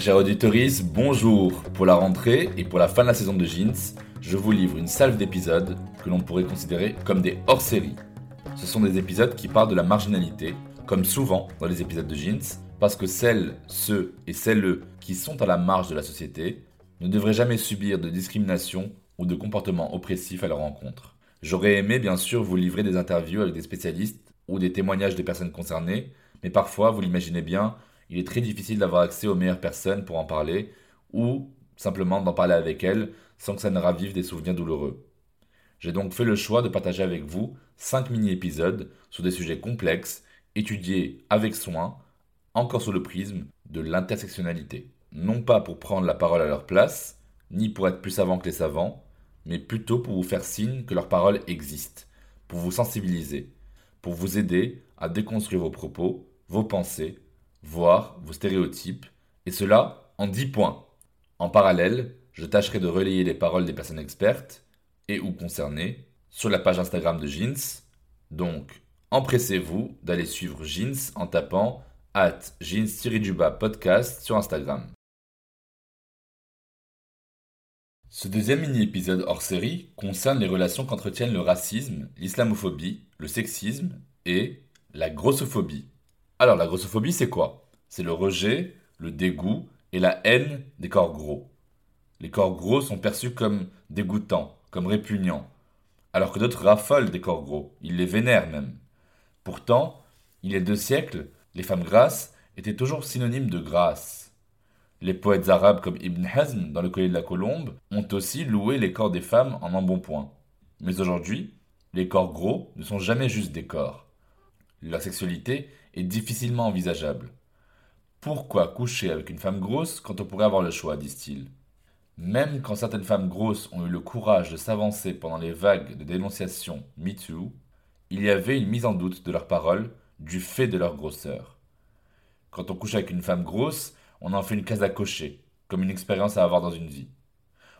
Très chers auditeurs, bonjour Pour la rentrée et pour la fin de la saison de Jeans, je vous livre une salve d'épisodes que l'on pourrait considérer comme des hors-séries. Ce sont des épisodes qui parlent de la marginalité, comme souvent dans les épisodes de Jeans, parce que celles, ceux et celles qui sont à la marge de la société ne devraient jamais subir de discrimination ou de comportements oppressifs à leur rencontre. J'aurais aimé bien sûr vous livrer des interviews avec des spécialistes ou des témoignages des personnes concernées, mais parfois, vous l'imaginez bien, il est très difficile d'avoir accès aux meilleures personnes pour en parler, ou simplement d'en parler avec elles sans que ça ne ravive des souvenirs douloureux. J'ai donc fait le choix de partager avec vous 5 mini-épisodes sur des sujets complexes, étudiés avec soin, encore sous le prisme de l'intersectionnalité. Non pas pour prendre la parole à leur place, ni pour être plus savants que les savants, mais plutôt pour vous faire signe que leur parole existe, pour vous sensibiliser, pour vous aider à déconstruire vos propos, vos pensées, voire vos stéréotypes, et cela en 10 points. En parallèle, je tâcherai de relayer les paroles des personnes expertes et ou concernées sur la page Instagram de Jeans. Donc, empressez-vous d'aller suivre Jeans en tapant at jeans podcast sur Instagram. Ce deuxième mini-épisode hors série concerne les relations qu'entretiennent le racisme, l'islamophobie, le sexisme et la grossophobie. Alors la grossophobie c'est quoi? C'est le rejet, le dégoût et la haine des corps gros. Les corps gros sont perçus comme dégoûtants, comme répugnants, alors que d'autres raffolent des corps gros, ils les vénèrent même. Pourtant, il y a deux siècles, les femmes grasses étaient toujours synonymes de grâce. Les poètes arabes comme Ibn Hazm dans le collier de la Colombe ont aussi loué les corps des femmes en embonpoint. Mais aujourd'hui, les corps gros ne sont jamais juste des corps. Leur sexualité est difficilement envisageable. Pourquoi coucher avec une femme grosse quand on pourrait avoir le choix, disent-ils Même quand certaines femmes grosses ont eu le courage de s'avancer pendant les vagues de dénonciation MeToo, il y avait une mise en doute de leurs paroles du fait de leur grosseur. Quand on couche avec une femme grosse, on en fait une case à cocher, comme une expérience à avoir dans une vie.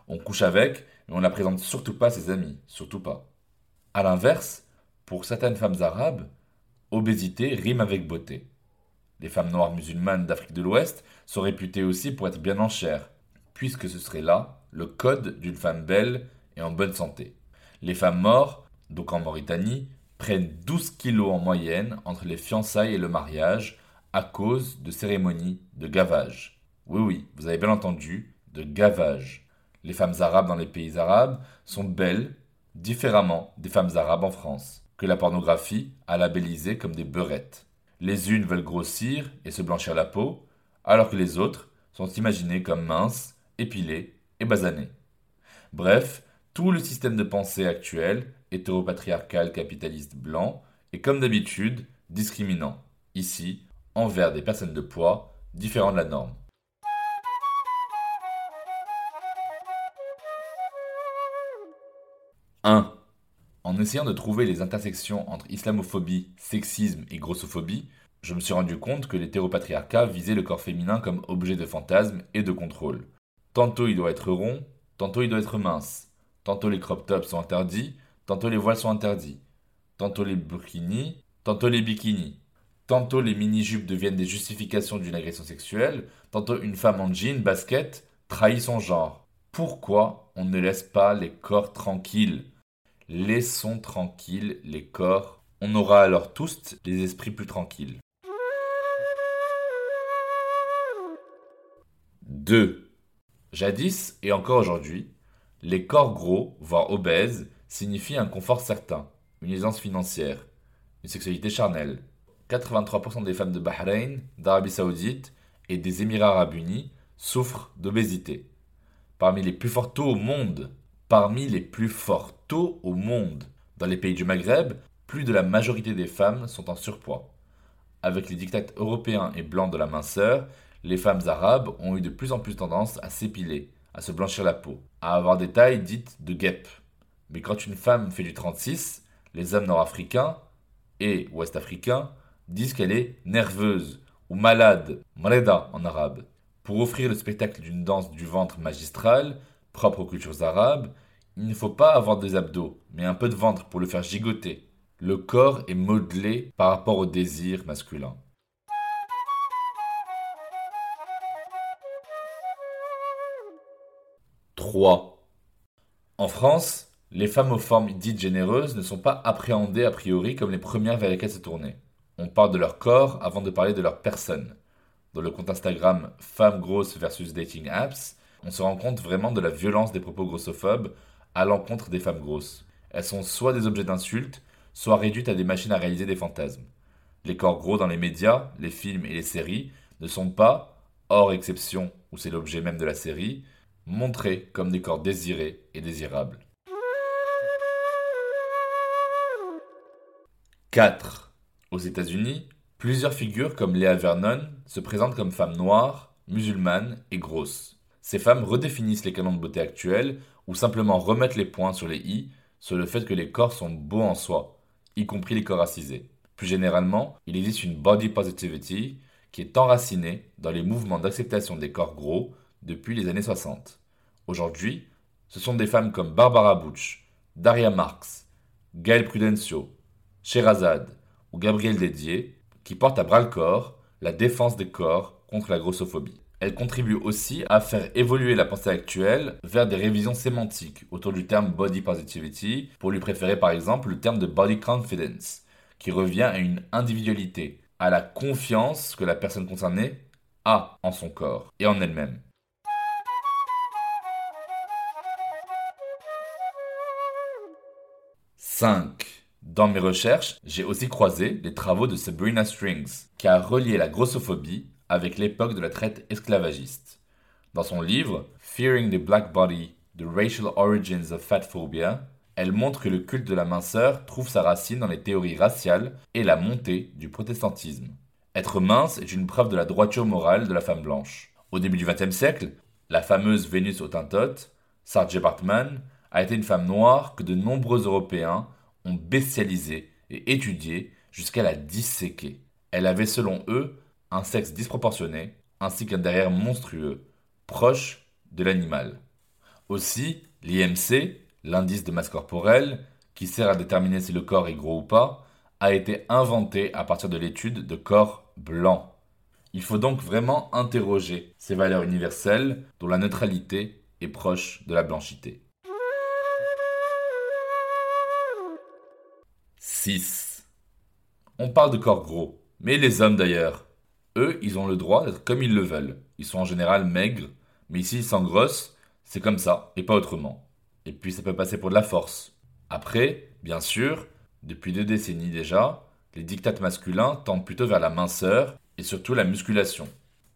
On couche avec, mais on la présente surtout pas à ses amis, surtout pas. A l'inverse, pour certaines femmes arabes, obésité rime avec beauté. Les femmes noires musulmanes d'Afrique de l'Ouest sont réputées aussi pour être bien en chair, puisque ce serait là le code d'une femme belle et en bonne santé. Les femmes mortes, donc en Mauritanie, prennent 12 kilos en moyenne entre les fiançailles et le mariage à cause de cérémonies de gavage. Oui, oui, vous avez bien entendu, de gavage. Les femmes arabes dans les pays arabes sont belles, différemment des femmes arabes en France, que la pornographie a labellisées comme des beurettes. Les unes veulent grossir et se blanchir la peau, alors que les autres sont imaginées comme minces, épilées et basanées. Bref, tout le système de pensée actuel, hétéropatriarcal capitaliste blanc, est comme d'habitude discriminant, ici, envers des personnes de poids différents de la norme. « 1. En essayant de trouver les intersections entre islamophobie, sexisme et grossophobie, je me suis rendu compte que l'hétéropatriarcat visait le corps féminin comme objet de fantasme et de contrôle. Tantôt il doit être rond, tantôt il doit être mince. Tantôt les crop tops sont interdits, tantôt les voiles sont interdits. tantôt les burkinis, tantôt les bikinis. Tantôt les mini-jupes deviennent des justifications d'une agression sexuelle, tantôt une femme en jean, basket, trahit son genre. Pourquoi on ne laisse pas les corps tranquilles? Laissons tranquilles les corps. On aura alors tous les esprits plus tranquilles. 2. Jadis et encore aujourd'hui, les corps gros, voire obèses, signifient un confort certain, une aisance financière, une sexualité charnelle, 83% des femmes de Bahreïn, d'Arabie Saoudite et des Émirats Arabes Unis souffrent d'obésité. Parmi les plus taux au monde, parmi les plus forts au monde, dans les pays du Maghreb, plus de la majorité des femmes sont en surpoids. Avec les dictats européens et blancs de la minceur, les femmes arabes ont eu de plus en plus tendance à s'épiler, à se blanchir la peau, à avoir des tailles dites de guêpe. Mais quand une femme fait du 36, les hommes nord-africains et ouest-africains disent qu'elle est nerveuse ou malade, mreda en arabe. Pour offrir le spectacle d'une danse du ventre magistrale, propre aux cultures arabes, il ne faut pas avoir des abdos, mais un peu de ventre pour le faire gigoter. Le corps est modelé par rapport au désir masculin. « 3. En France, les femmes aux formes dites généreuses ne sont pas appréhendées a priori comme les premières vers lesquelles se tourner. On parle de leur corps avant de parler de leur personne. Dans le compte Instagram Femmes grosses versus Dating Apps, on se rend compte vraiment de la violence des propos grossophobes à l'encontre des femmes grosses. Elles sont soit des objets d'insultes, soit réduites à des machines à réaliser des fantasmes. Les corps gros dans les médias, les films et les séries ne sont pas, hors exception où c'est l'objet même de la série, montrés comme des corps désirés et désirables. 4. Aux États-Unis, plusieurs figures comme Léa Vernon se présentent comme femmes noires, musulmanes et grosses. Ces femmes redéfinissent les canons de beauté actuels ou simplement remettent les points sur les i sur le fait que les corps sont beaux en soi, y compris les corps racisés. Plus généralement, il existe une body positivity qui est enracinée dans les mouvements d'acceptation des corps gros depuis les années 60. Aujourd'hui, ce sont des femmes comme Barbara Butch, Daria Marx, Gail Prudencio, Sherazade, ou Gabriel Dédier, qui porte à bras le corps la défense des corps contre la grossophobie. Elle contribue aussi à faire évoluer la pensée actuelle vers des révisions sémantiques autour du terme body positivity, pour lui préférer par exemple le terme de body confidence, qui revient à une individualité, à la confiance que la personne concernée a en son corps et en elle-même. « 5. Dans mes recherches, j'ai aussi croisé les travaux de Sabrina Strings, qui a relié la grossophobie avec l'époque de la traite esclavagiste. Dans son livre Fearing the Black Body, The Racial Origins of Fat Phobia, elle montre que le culte de la minceur trouve sa racine dans les théories raciales et la montée du protestantisme. Être mince est une preuve de la droiture morale de la femme blanche. Au début du XXe siècle, la fameuse Vénus Hottentote, Sarge Bartman, a été une femme noire que de nombreux Européens ont bestialisé et étudié jusqu'à la disséquer. Elle avait selon eux un sexe disproportionné ainsi qu'un derrière monstrueux, proche de l'animal. Aussi, l'IMC, l'indice de masse corporelle, qui sert à déterminer si le corps est gros ou pas, a été inventé à partir de l'étude de corps blancs. Il faut donc vraiment interroger ces valeurs universelles dont la neutralité est proche de la blanchité. 6. On parle de corps gros, mais les hommes d'ailleurs. Eux, ils ont le droit d'être comme ils le veulent. Ils sont en général maigres, mais ici ils s'engrossent, c'est comme ça, et pas autrement. Et puis ça peut passer pour de la force. Après, bien sûr, depuis deux décennies déjà, les dictates masculins tendent plutôt vers la minceur et surtout la musculation.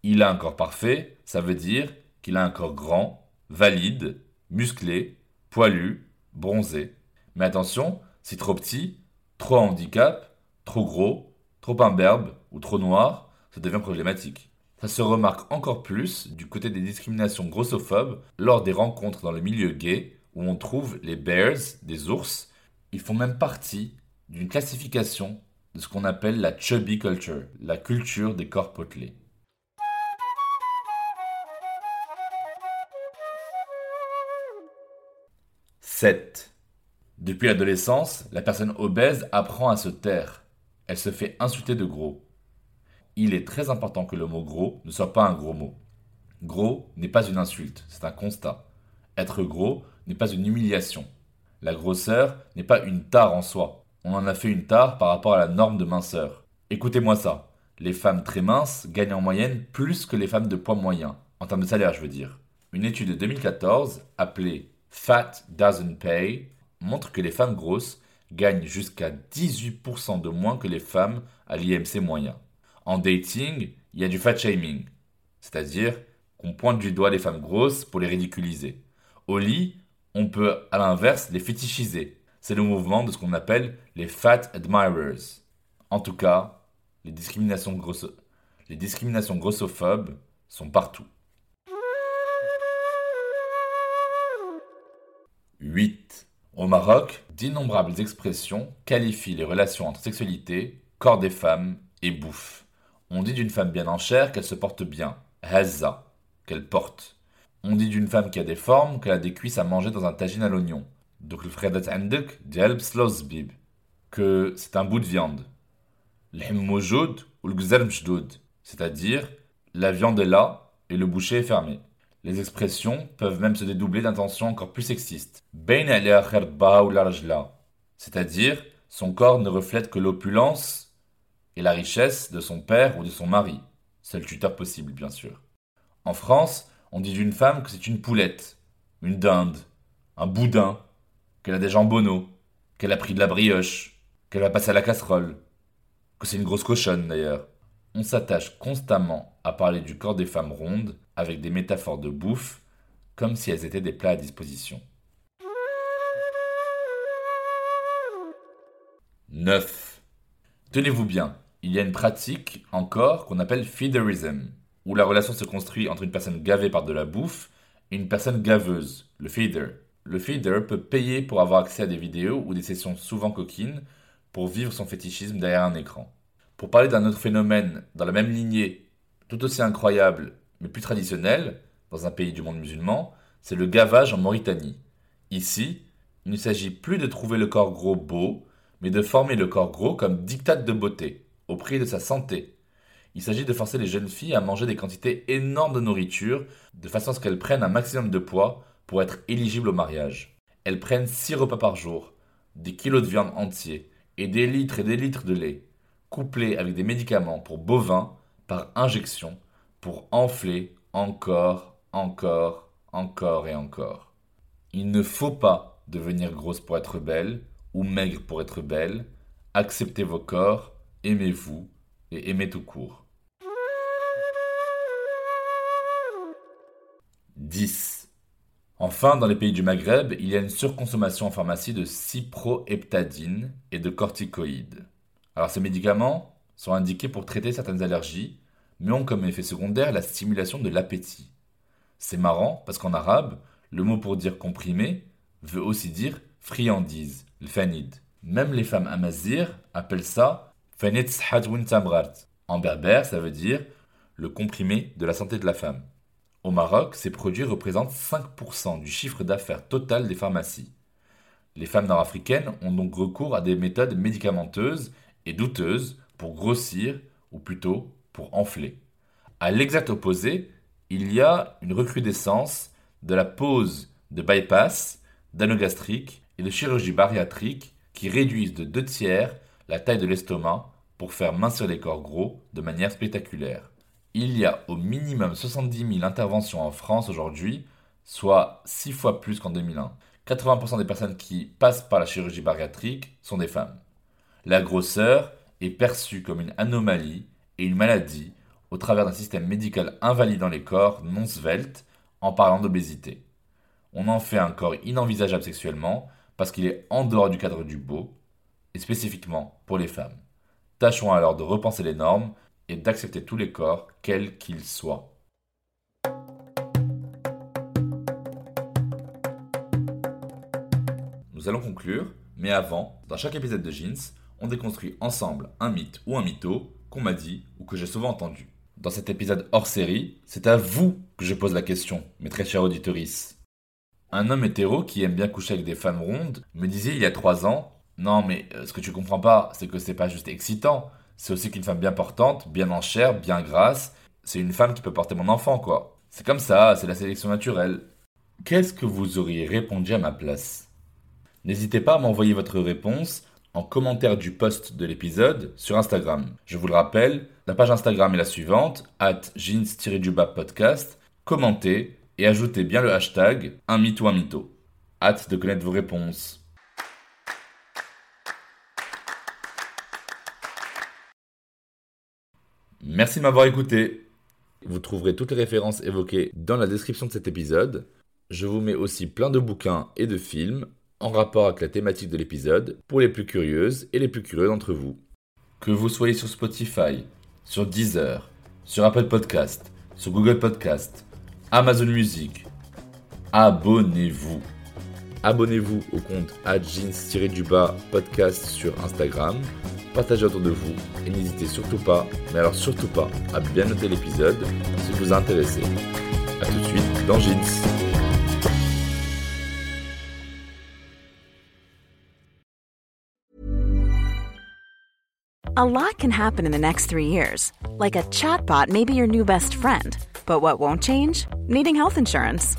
Il a un corps parfait, ça veut dire qu'il a un corps grand, valide, musclé, poilu, bronzé. Mais attention, si trop petit, Trop handicap, trop gros, trop imberbe ou trop noir, ça devient problématique. Ça se remarque encore plus du côté des discriminations grossophobes lors des rencontres dans le milieu gay où on trouve les bears, des ours. Ils font même partie d'une classification de ce qu'on appelle la chubby culture, la culture des corps potelés. « 7. Depuis l'adolescence, la personne obèse apprend à se taire. Elle se fait insulter de gros. Il est très important que le mot gros ne soit pas un gros mot. Gros n'est pas une insulte, c'est un constat. Être gros n'est pas une humiliation. La grosseur n'est pas une tare en soi. On en a fait une tare par rapport à la norme de minceur. Écoutez-moi ça. Les femmes très minces gagnent en moyenne plus que les femmes de poids moyen, en termes de salaire je veux dire. Une étude de 2014, appelée Fat Doesn't Pay, montre que les femmes grosses gagnent jusqu'à 18% de moins que les femmes à l'IMC moyen. En dating, il y a du fat shaming, c'est-à-dire qu'on pointe du doigt les femmes grosses pour les ridiculiser. Au lit, on peut à l'inverse les fétichiser. C'est le mouvement de ce qu'on appelle les fat admirers. En tout cas, les discriminations, les discriminations grossophobes sont partout. 8. Au Maroc, d'innombrables expressions qualifient les relations entre sexualité, corps des femmes et bouffe. On dit d'une femme bien en chair qu'elle se porte bien, hazza, qu'elle porte. On dit d'une femme qui a des formes qu'elle a des cuisses à manger dans un tagine à l'oignon. Donc le fredat عندك ديال bib, que c'est un bout de viande. L'hemmojoud ou le c'est-à-dire la viande est là et le boucher est fermé. Les expressions peuvent même se dédoubler d'intentions encore plus sexistes. C'est-à-dire, son corps ne reflète que l'opulence et la richesse de son père ou de son mari. Seul tuteur possible, bien sûr. En France, on dit d'une femme que c'est une poulette, une dinde, un boudin, qu'elle a des jambonneaux, qu'elle a pris de la brioche, qu'elle va passer à la casserole, que c'est une grosse cochonne d'ailleurs. On s'attache constamment à parler du corps des femmes rondes avec des métaphores de bouffe, comme si elles étaient des plats à disposition. 9. Tenez-vous bien, il y a une pratique encore qu'on appelle feederism, où la relation se construit entre une personne gavée par de la bouffe et une personne gaveuse, le feeder. Le feeder peut payer pour avoir accès à des vidéos ou des sessions souvent coquines pour vivre son fétichisme derrière un écran. Pour parler d'un autre phénomène dans la même lignée, tout aussi incroyable mais plus traditionnel, dans un pays du monde musulman, c'est le gavage en Mauritanie. Ici, il ne s'agit plus de trouver le corps gros beau, mais de former le corps gros comme dictat de beauté, au prix de sa santé. Il s'agit de forcer les jeunes filles à manger des quantités énormes de nourriture, de façon à ce qu'elles prennent un maximum de poids pour être éligibles au mariage. Elles prennent 6 repas par jour, des kilos de viande entiers, et des litres et des litres de lait, couplés avec des médicaments pour bovins par injection, pour enfler encore, encore, encore et encore. Il ne faut pas devenir grosse pour être belle ou maigre pour être belle. Acceptez vos corps, aimez-vous et aimez tout court. 10. Enfin, dans les pays du Maghreb, il y a une surconsommation en pharmacie de cyproheptadine et de corticoïdes. Alors ces médicaments sont indiqués pour traiter certaines allergies, mais ont comme effet secondaire la stimulation de l'appétit. C'est marrant parce qu'en arabe, le mot pour dire comprimé veut aussi dire friandise, le. Même les femmes amazir appellent ça En berbère, ça veut dire le comprimé de la santé de la femme. Au Maroc, ces produits représentent 5% du chiffre d'affaires total des pharmacies. Les femmes nord-africaines ont donc recours à des méthodes médicamenteuses et douteuses pour grossir, ou plutôt pour enfler. À l'exact opposé, il y a une recrudescence de la pose de bypass, d'anogastrique et de chirurgie bariatrique qui réduisent de deux tiers la taille de l'estomac pour faire mincir les corps gros de manière spectaculaire. Il y a au minimum 70 000 interventions en France aujourd'hui, soit 6 fois plus qu'en 2001. 80% des personnes qui passent par la chirurgie bariatrique sont des femmes. La grosseur est perçue comme une anomalie et une maladie au travers d'un système médical invalidant les corps non sveltes en parlant d'obésité. On en fait un corps inenvisageable sexuellement parce qu'il est en dehors du cadre du beau, et spécifiquement pour les femmes. Tâchons alors de repenser les normes et d'accepter tous les corps, quels qu'ils soient. Nous allons conclure, mais avant, dans chaque épisode de Jeans, on déconstruit ensemble un mythe ou un mytho qu'on m'a dit ou que j'ai souvent entendu. Dans cet épisode hors série, c'est à vous que je pose la question, mes très chers auditeurs. Un homme hétéro qui aime bien coucher avec des femmes rondes me disait il y a trois ans Non, mais euh, ce que tu comprends pas, c'est que c'est pas juste excitant, c'est aussi qu'une femme bien portante, bien en chair, bien grasse, c'est une femme qui peut porter mon enfant, quoi. C'est comme ça, c'est la sélection naturelle. Qu'est-ce que vous auriez répondu à ma place? N'hésitez pas à m'envoyer votre réponse en commentaire du post de l'épisode sur Instagram. Je vous le rappelle, la page Instagram est la suivante, at jeans podcast. Commentez et ajoutez bien le hashtag un mytho un mytho. Hâte de connaître vos réponses. Merci de m'avoir écouté. Vous trouverez toutes les références évoquées dans la description de cet épisode. Je vous mets aussi plein de bouquins et de films en rapport avec la thématique de l'épisode pour les plus curieuses et les plus curieux d'entre vous. Que vous soyez sur Spotify, sur Deezer, sur Apple Podcast, sur Google Podcast, Amazon Music, abonnez-vous. Abonnez-vous au compte jeans-du-bas podcast sur Instagram, partagez autour de vous et n'hésitez surtout pas, mais alors surtout pas, à bien noter l'épisode si vous est intéressé. A tout de suite dans Jeans. A lot can happen in the next three years. Like a chatbot may be your new best friend. But what won't change? Needing health insurance.